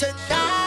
长大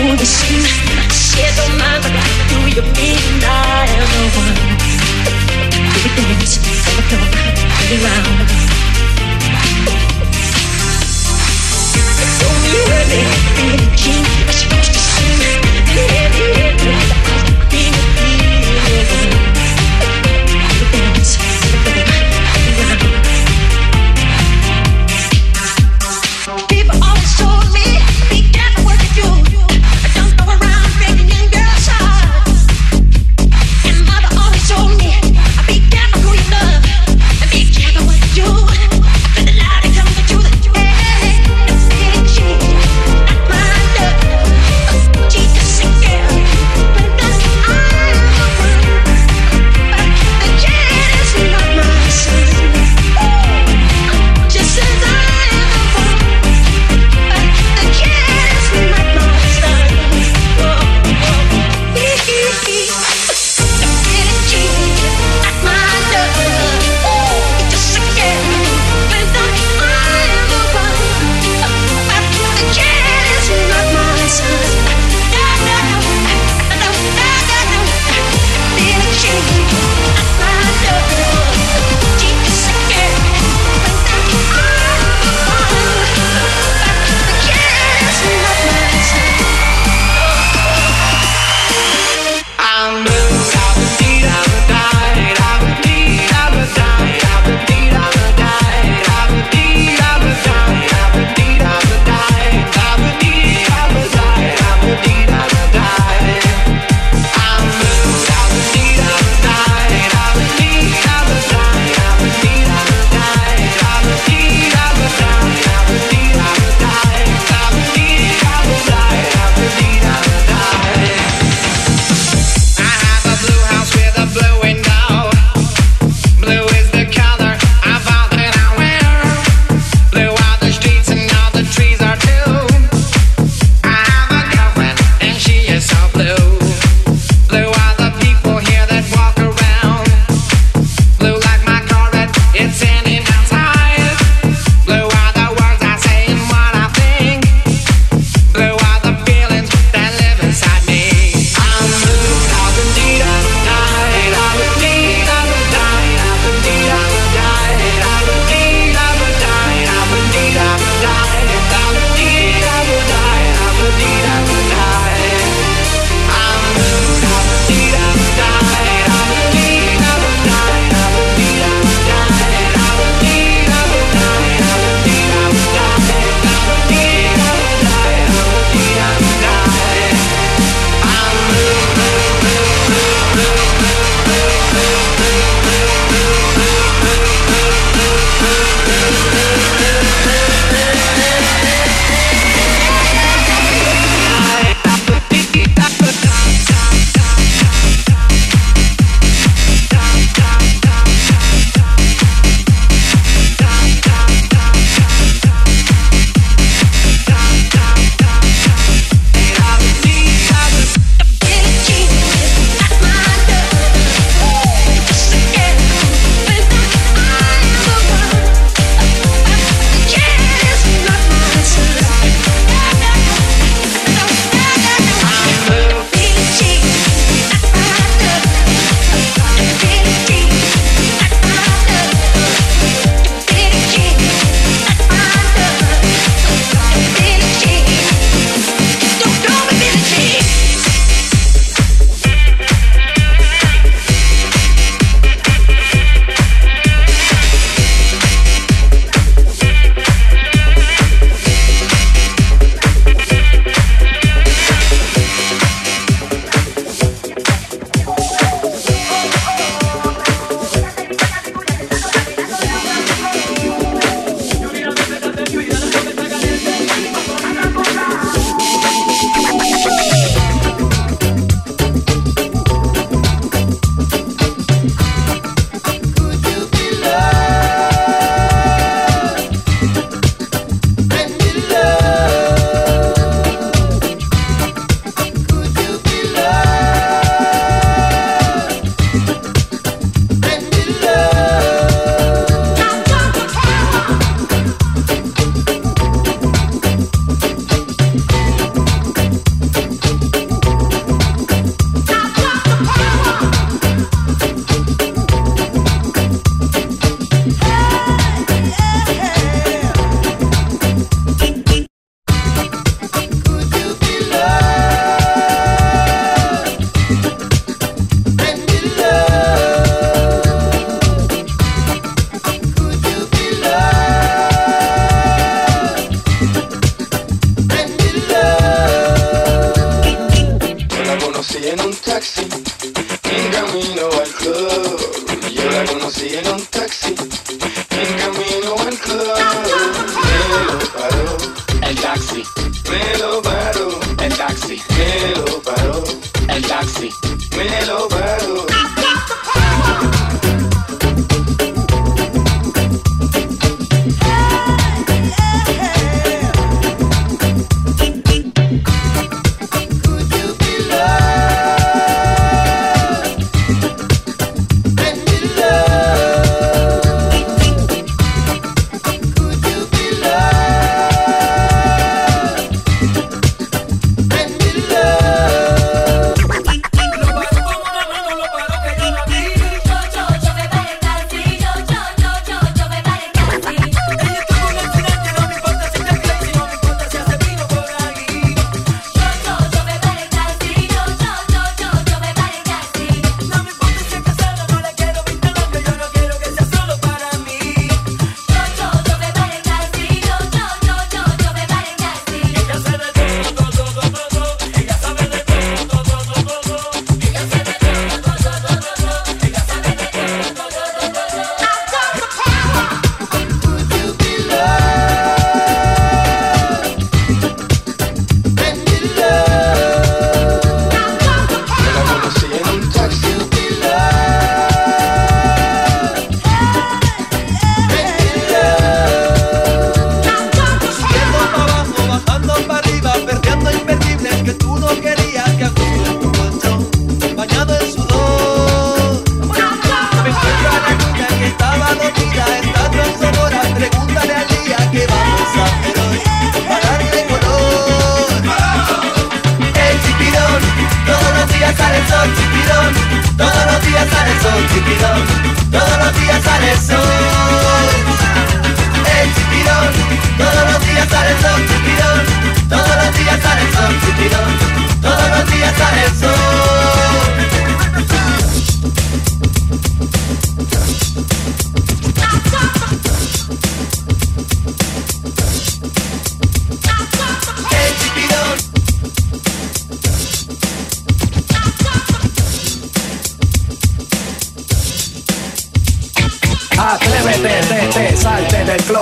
foolish you Share your mind, but I do you mean I am the one Everything's around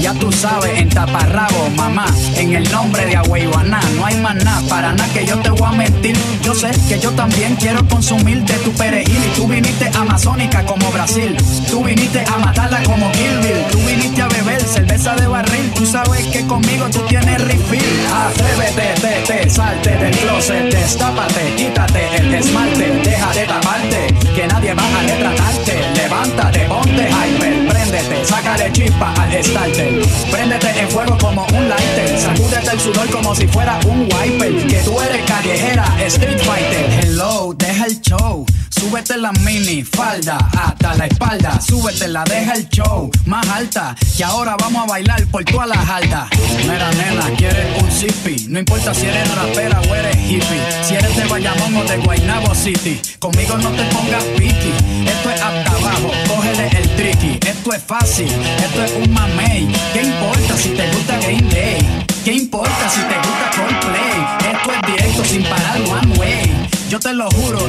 Ya tú sabes, en taparrabo, mamá, en el nombre de Agüeyuaná, no hay más nada, para nada que yo te voy a mentir. Yo sé que yo también quiero consumir de tu perejil y tú viniste amazónica como Brasil, tú viniste a matarla como Kill tú viniste a beber cerveza de barril, tú sabes que conmigo tú tienes refill. Atrévete, te, te, salte del closet, destápate, quítate el esmalte, deja de taparte, que nadie va a retratarte. Levántate, ponte hyper, sácale chispa al starter. Préndete en fuego como un lighter, sacúdete el sudor como si fuera un wiper. Que tú eres callejera, street fighter. Hello, deja el show. Súbete la mini falda hasta la espalda. Súbete la deja el show más alta. Que ahora vamos a bailar por todas las altas. Mira, nena, quieres un zippy. No importa si eres rapera o eres hippie. Si eres de Bayamón o de Guaynabo City. Conmigo no te pongas piqui. Esto es hasta abajo, cógele el tricky. Esto es fácil, esto es un mamey. ¿Qué importa si te gusta Game Day? ¿Qué importa si te gusta Coldplay? Esto es directo sin parar one way. Yo te lo juro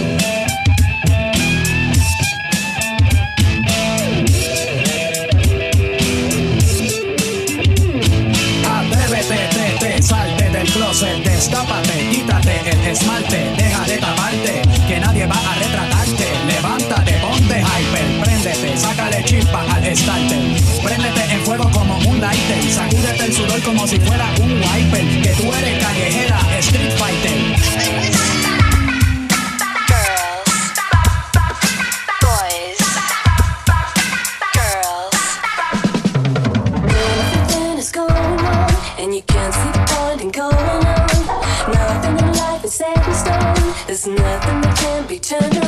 Destápate, quítate el esmalte, deja de taparte, que nadie va a retratarte. Levántate, ponte hyper, préndete, sácale chispa al starter. Préndete en fuego como un lighter, sacúdete el sudor como si fuera un wiper, que tú eres nothing that can be turned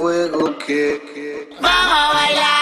fuego que, que... Vamos a bailar.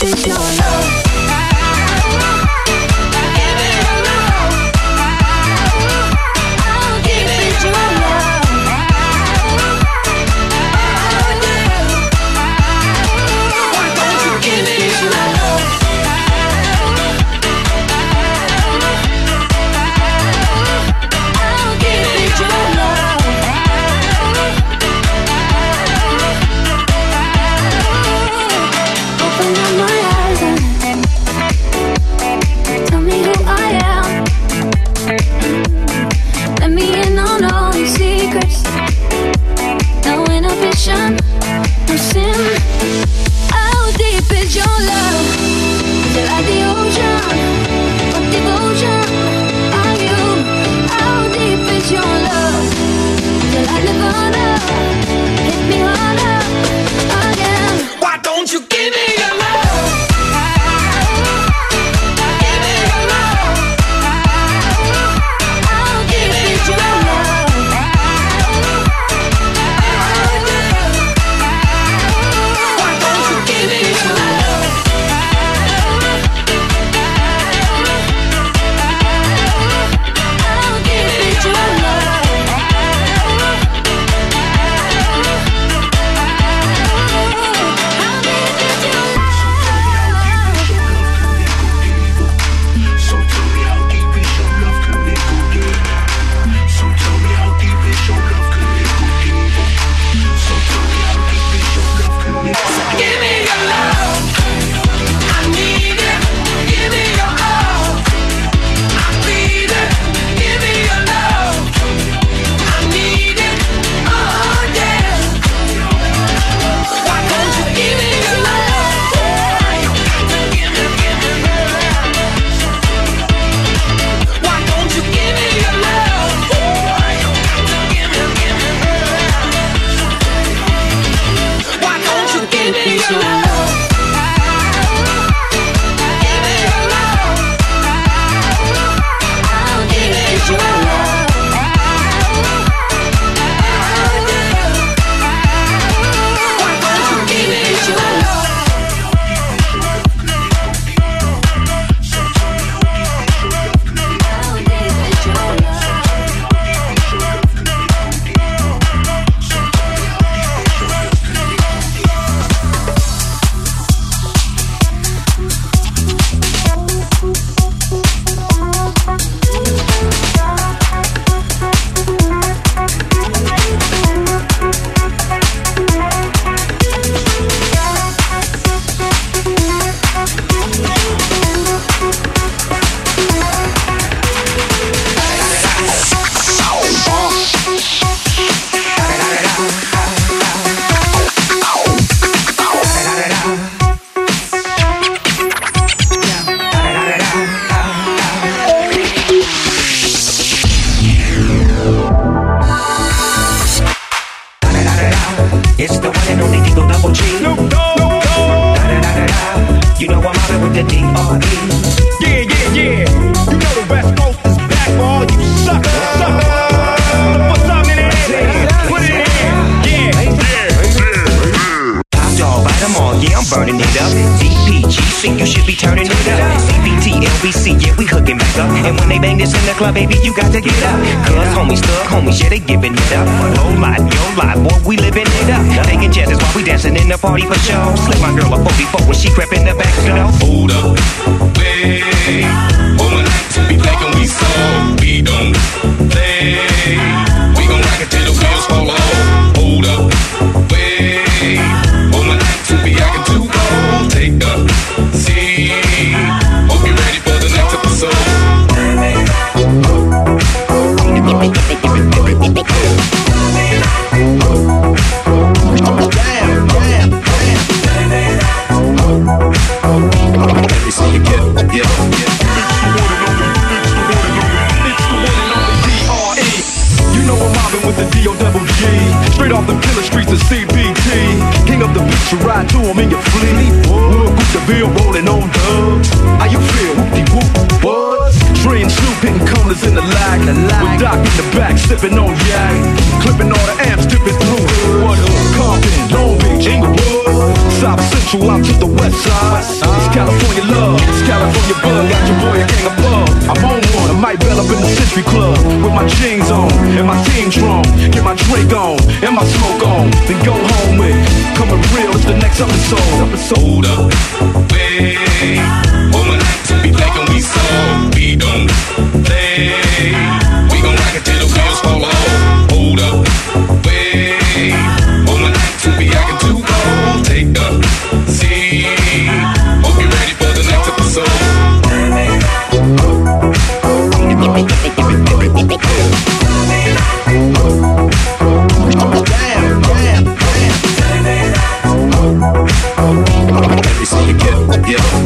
Deep is your love? Doc in the back, sipping on yak. Clipping all the amps, dipping through Hood, Compton, Long Beach, Inglewood. South Central, out to the west side. It's California love, it's California bug. Got your boy a gang of above. I'm on one, I might bell up in the Century Club. With my jeans on, and my team drum. Get my drink on, and my smoke on. Then go home with, coming real, it's the next episode. Episode up. Way, woman like to be black and we sold. We don't play. We gon' rock it till the wheels fall off. Hold up, wait. On. Take a seat. Hope you're ready for the next episode. Damn, damn, damn.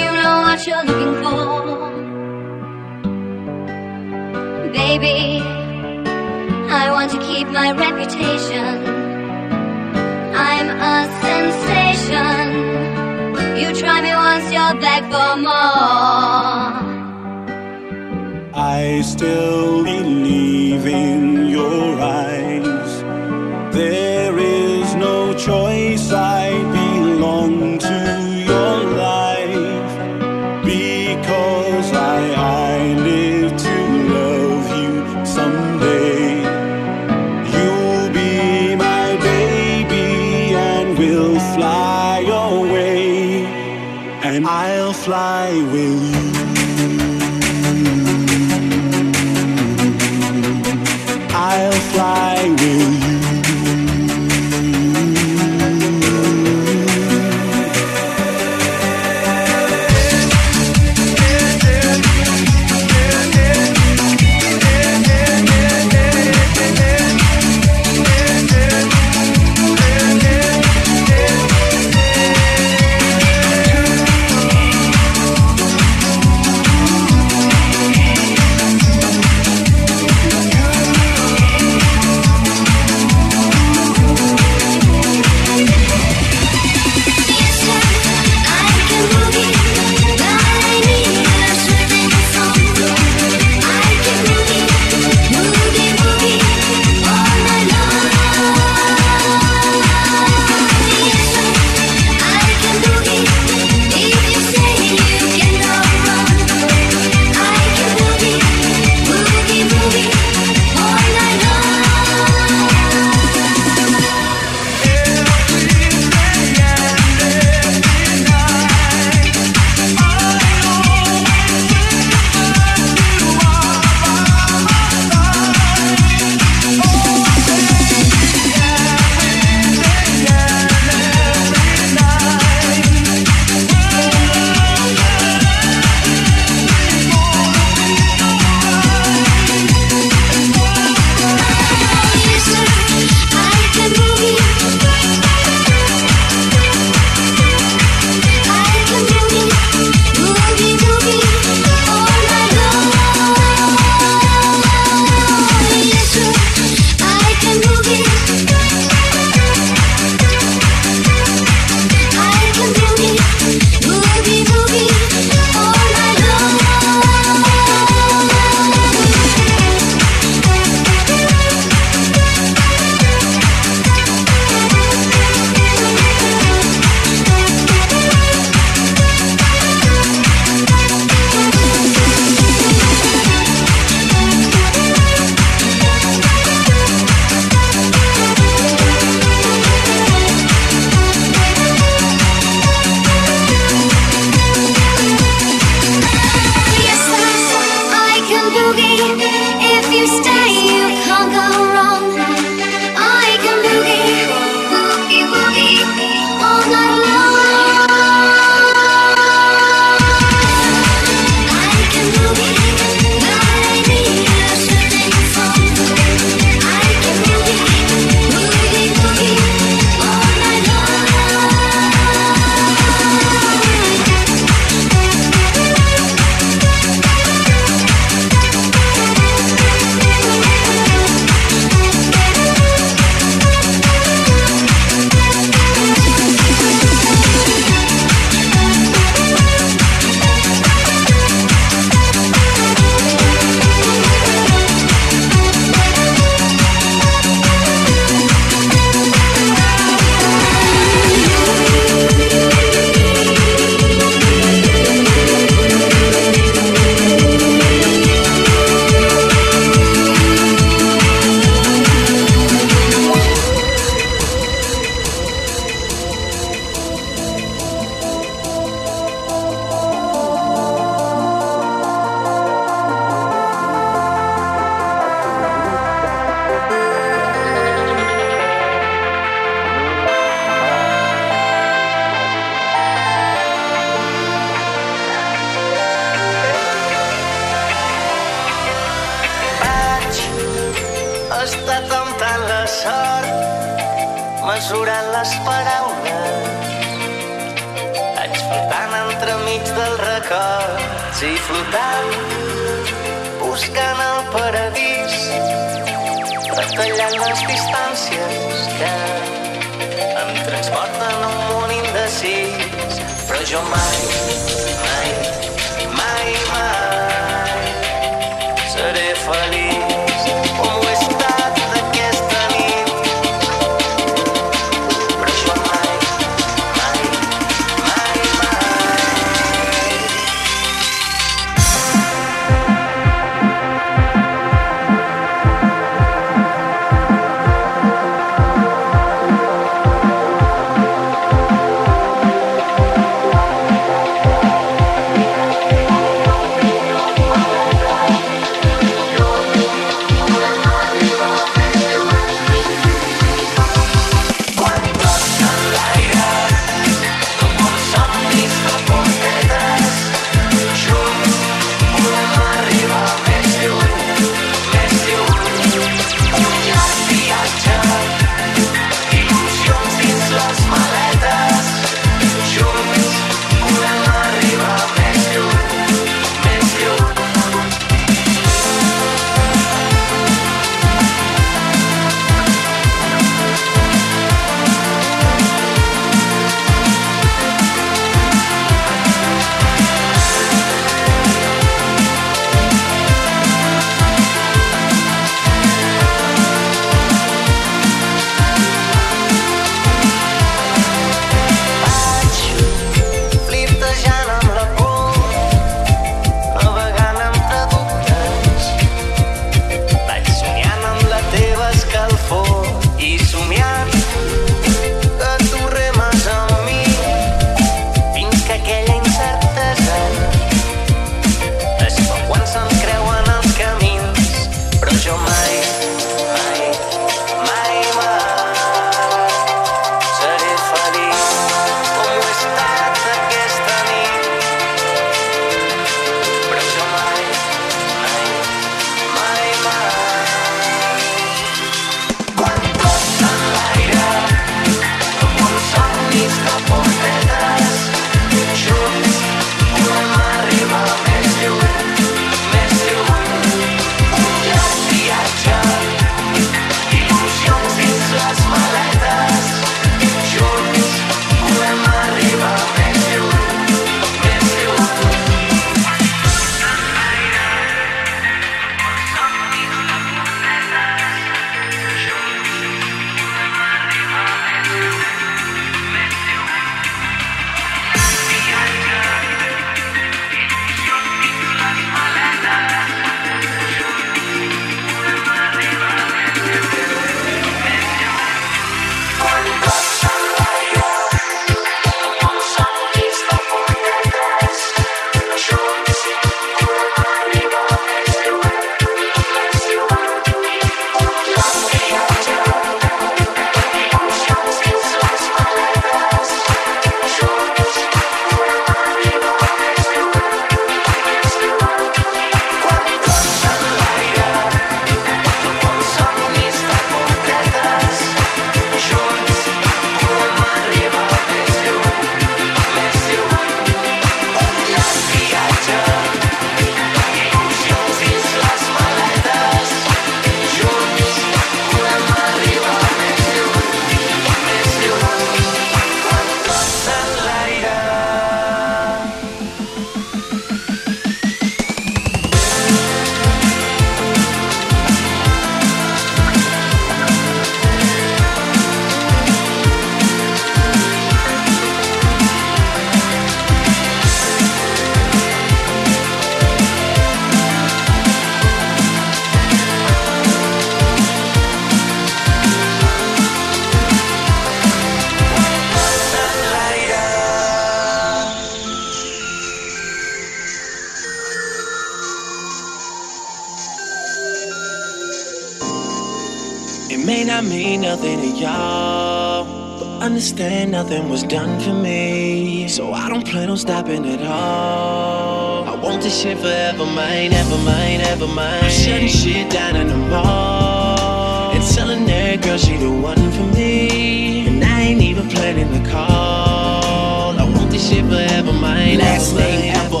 Nothing was done for me. So I don't plan on stopping at all. I want this shit forever mine, ever mine, ever mine. I'm shutting shit down in the mall. extraordinary girl, she the one for me. And I ain't even planning to call. I want this shit forever, mine. Last ever, mine, ever,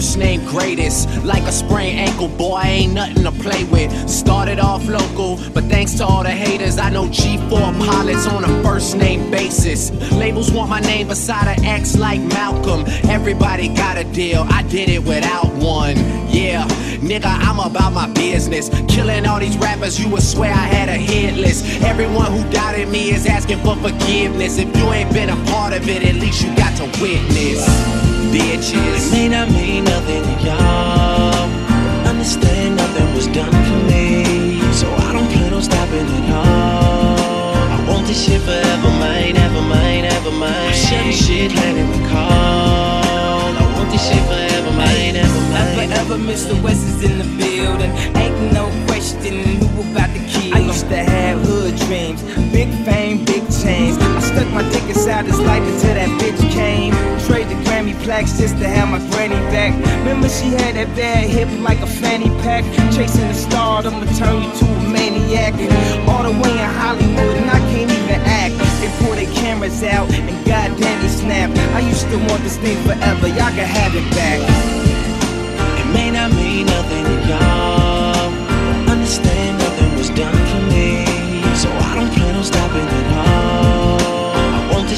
first name greatest. Like a sprained ankle, boy, ain't nothing to play with. Started off local, but thanks to all the haters, I know G4 pilots on a first name basis. Labels want my name beside an X like Malcolm. Everybody got a deal, I did it without one. Yeah, nigga, I'm about my business. Killing all these rappers, you would swear I had a hit list. Everyone who doubted me is asking for forgiveness. If you ain't been a part of it, at least you got to witness. Bitches. It may not mean nothing to y'all. Understand nothing was done for me. So I don't plan on stopping at all. I want this shit forever, mine, ever mine, ever mine. Chevy shit, landing the call. I want this shit forever, mine, ever mine. Ever, ever, Mr. West is in the building. Ain't no question who about to kill. I used to have hood dreams, big fame, big chains. Stuck my dick inside his life until that bitch came. Trade the Grammy plaques just to have my granny back. Remember she had that bad hip like a fanny pack. Chasing the star, I'ma turn you to a maniac. All the way in Hollywood, and I can't even act. They pull their cameras out, and goddamn, they snap. I used to want this thing forever, y'all can have it back. It may not mean nothing to y'all. Understand nothing was done for me. So I don't plan on stopping at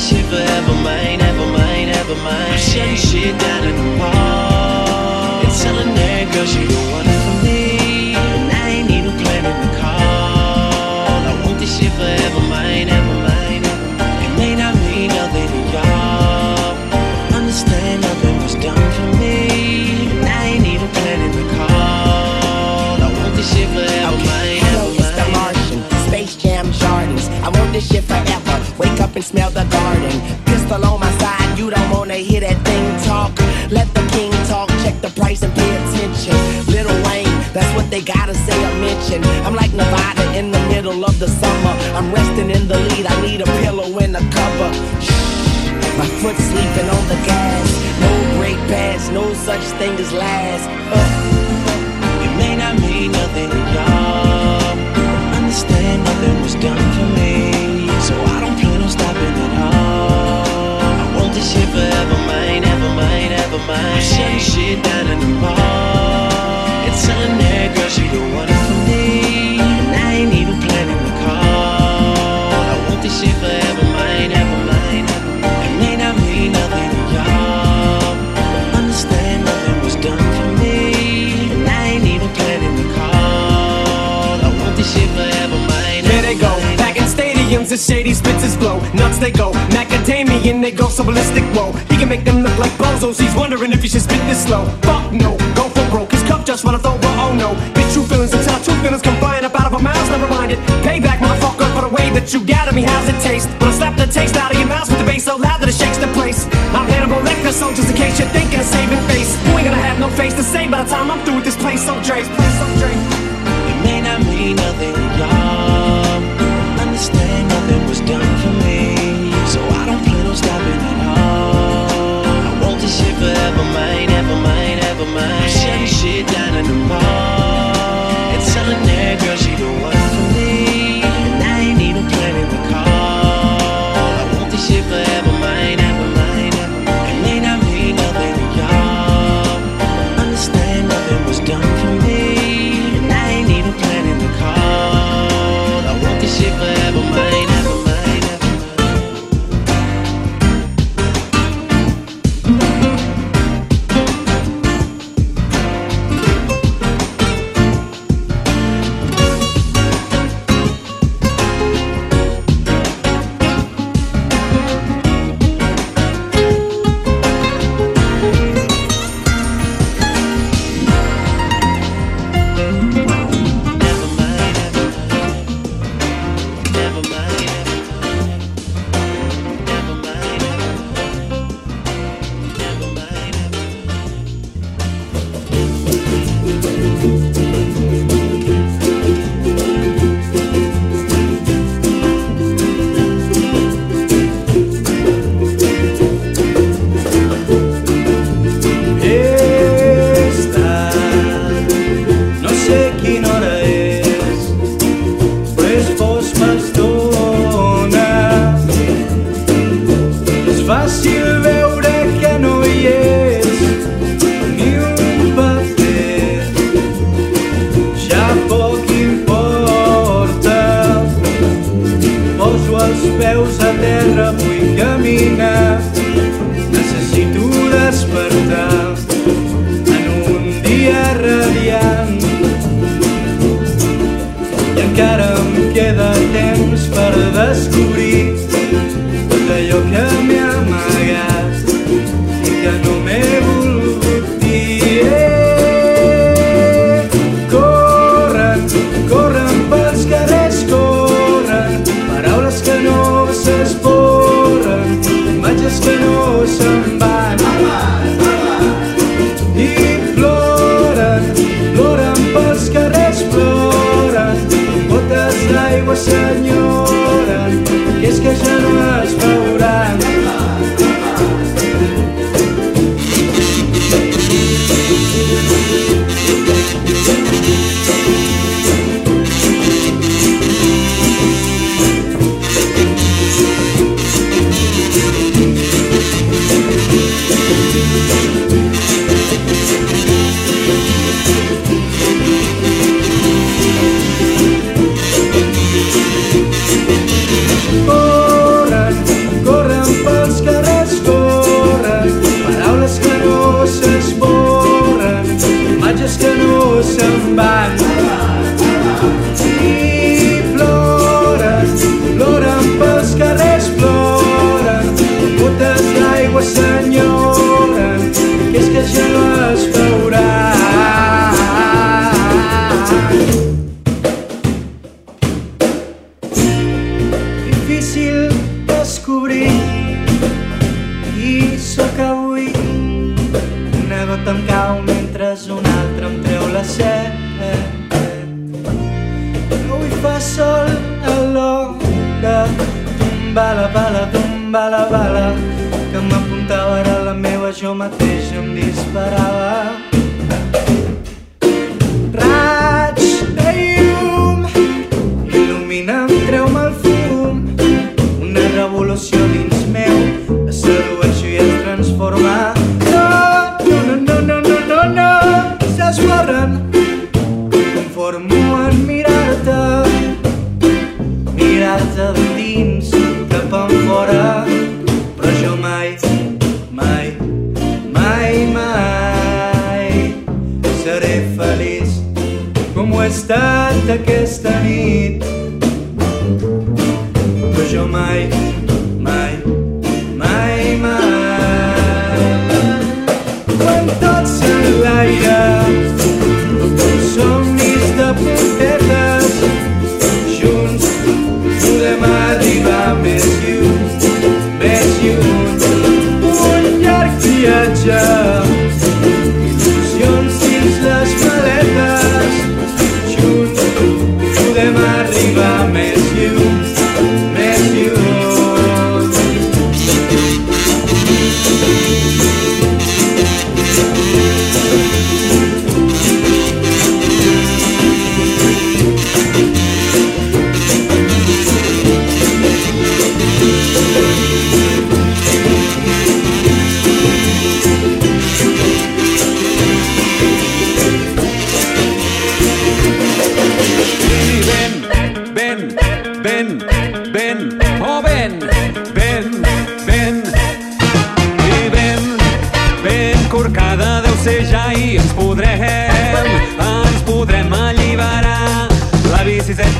shit forever, mine, ever mine, ever mine. I'm shutting shit down in the mall. And telling that girl she the one for me. And I ain't even planning to call. I want this shit forever, mine, ever mine, ever mine. It may not mean nothing to y'all. Understand nothing was done for me. And I ain't even planning to call. I want this shit forever, mine, Hello, ever it's the Martian. Space Jam Jordans. I want this shit forever. Wake up and smell the they gotta say or mention. I'm like Nevada in the middle of the summer. I'm resting in the lead, I need a pillow and a cover. Shh. My foot sleeping on the gas. No brake pads, no such thing as last. Uh. It may not mean nothing to y'all. Understand nothing was done for me. So I don't plan on stopping at all. I want this shit forever, mine, ever mine, ever mine. I'm shutting shit down in the mall. She the one for me. And I ain't even planning to call. I want this shit forever, mine, ever mine, ever mine. It may not mean nothing to y'all. Understand nothing was done for me. And I ain't even planning to call. I want this shit forever, mine. Here they go, back in stadiums, the shady spitzes blow. Nuts they go, macadamian, they go so ballistic. Whoa, he can make them look like bozos. He's wondering if he should spit this slow. Fuck no, just wanna throw, but oh no. Big true feelings until true feelings come flying up out of our mouths. Never mind it. Payback, motherfucker, for the way that you at me. How's it taste? When I slap the taste out of your mouth with the bass so loud that it shakes the place. I'm Hannibal Lecter, so just in case you're thinking of saving face, you ain't gonna have no face to say by the time I'm through with this place. So Dre, so. It may not mean nothing y'all. Understand nothing was done for me. So I don't plan on stopping at all. I want this shit forever, mine, ever mine, ever mine. Shutting shit down in the mall. And telling that girl she the one for me. And I ain't even planning to call. I want this shit forever,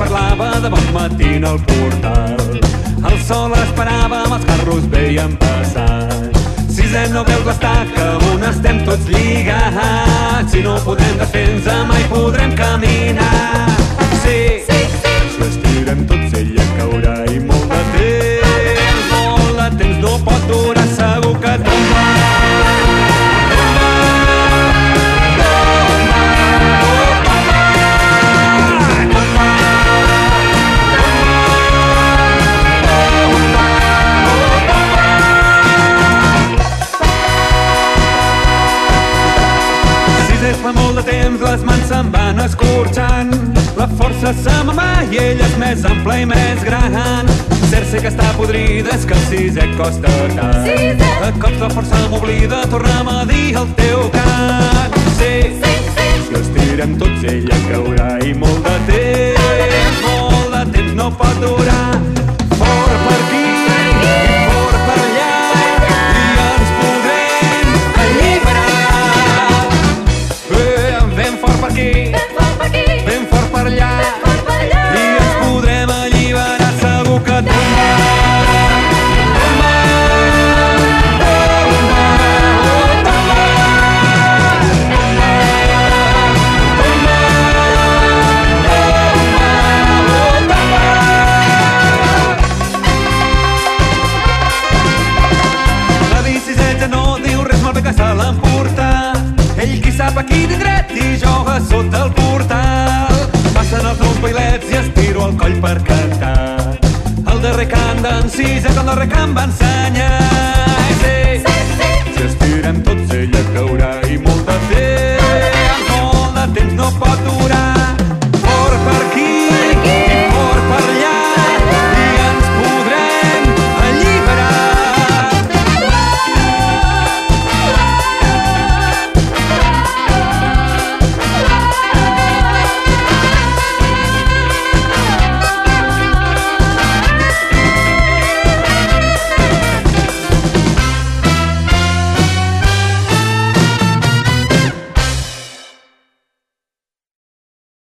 parlava de bon matí al portal. El sol esperava, els carros veien passar. Sisè no veus l'estaca on estem tots lligats. Si no podem defensa mai podrem caminar. Sí, sí, sí. si estirem tots ella caurà. van escorxant. La força se m'amà i ell és més ampla i més gran. Ser-se que està podrida és que el sisè costa tant. Sisè! A cops la força m'oblida, torna'm a dir el teu cant. Sí, sí, sí. Si els tirem tots ella caurà i molt de temps, molt de temps no pot durar. per cantar. El darrer cant d'en Sisa, que el darrer cant va ensenyar.